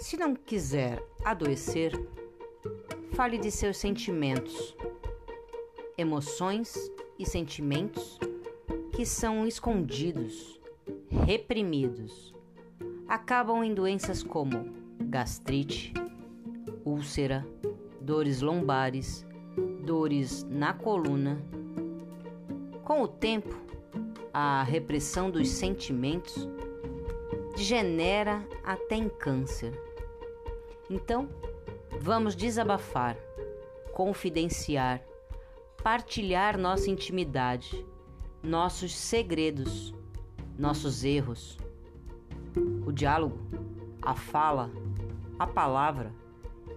Se não quiser adoecer, fale de seus sentimentos, emoções e sentimentos que são escondidos, reprimidos, acabam em doenças como gastrite, úlcera, dores lombares, dores na coluna. Com o tempo, a repressão dos sentimentos degenera até em câncer. Então, vamos desabafar, confidenciar, partilhar nossa intimidade, nossos segredos, nossos erros. O diálogo, a fala, a palavra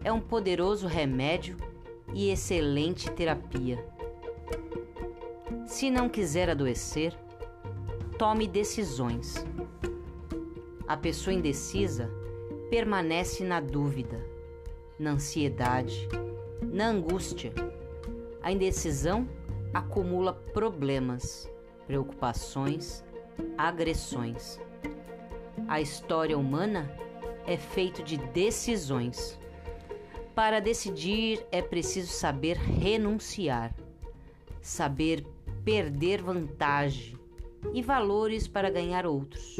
é um poderoso remédio e excelente terapia. Se não quiser adoecer, tome decisões. A pessoa indecisa permanece na dúvida, na ansiedade, na angústia. A indecisão acumula problemas, preocupações, agressões. A história humana é feito de decisões. Para decidir é preciso saber renunciar, saber perder vantagem e valores para ganhar outros.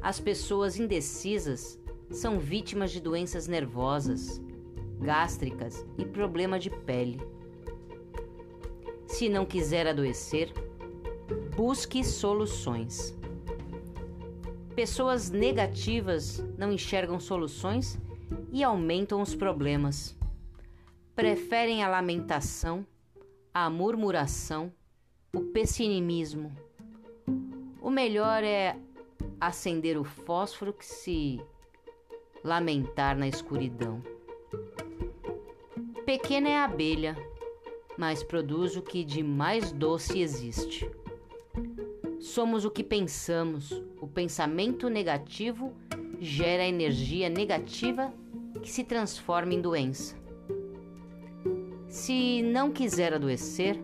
As pessoas indecisas são vítimas de doenças nervosas, gástricas e problema de pele. Se não quiser adoecer, busque soluções. Pessoas negativas não enxergam soluções e aumentam os problemas. Preferem a lamentação, a murmuração, o pessimismo. O melhor é acender o fósforo que se lamentar na escuridão. Pequena é a abelha, mas produz o que de mais doce existe. Somos o que pensamos. O pensamento negativo gera energia negativa que se transforma em doença. Se não quiser adoecer,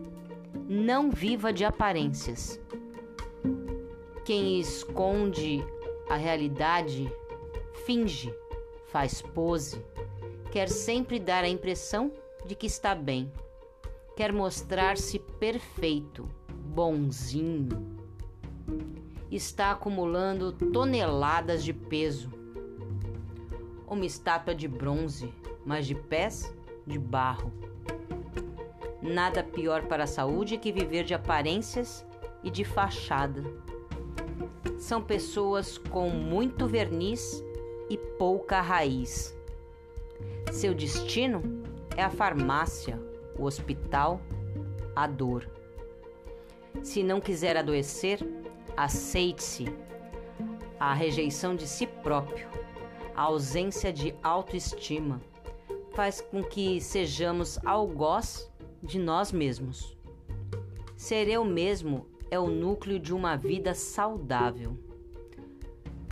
não viva de aparências. Quem esconde a realidade finge, faz pose, quer sempre dar a impressão de que está bem, quer mostrar-se perfeito, bonzinho está acumulando toneladas de peso. Uma estátua de bronze, mas de pés de barro. Nada pior para a saúde que viver de aparências e de fachada. São pessoas com muito verniz e pouca raiz. Seu destino é a farmácia, o hospital, a dor. Se não quiser adoecer, Aceite-se. A rejeição de si próprio, a ausência de autoestima, faz com que sejamos algoz de nós mesmos. Ser eu mesmo é o núcleo de uma vida saudável.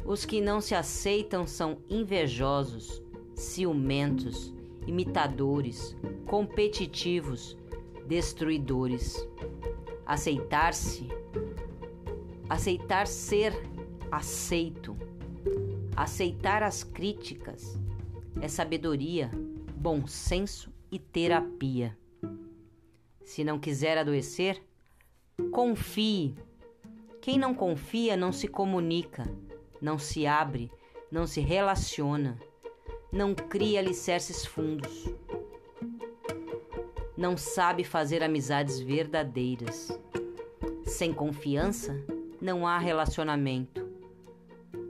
Os que não se aceitam são invejosos, ciumentos, imitadores, competitivos, destruidores. Aceitar-se aceitar ser aceito, aceitar as críticas é sabedoria, bom senso e terapia. Se não quiser adoecer, confie. Quem não confia não se comunica, não se abre, não se relaciona, não cria alicerces fundos, não sabe fazer amizades verdadeiras. Sem confiança, não há relacionamento.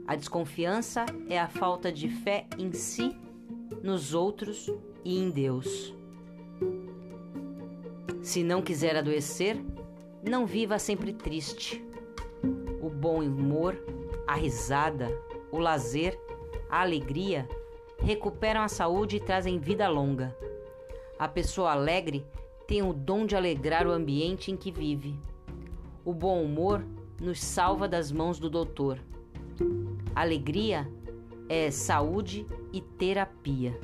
A desconfiança é a falta de fé em si, nos outros e em Deus. Se não quiser adoecer, não viva sempre triste. O bom humor, a risada, o lazer, a alegria recuperam a saúde e trazem vida longa. A pessoa alegre tem o dom de alegrar o ambiente em que vive. O bom humor nos salva das mãos do doutor. Alegria é saúde e terapia.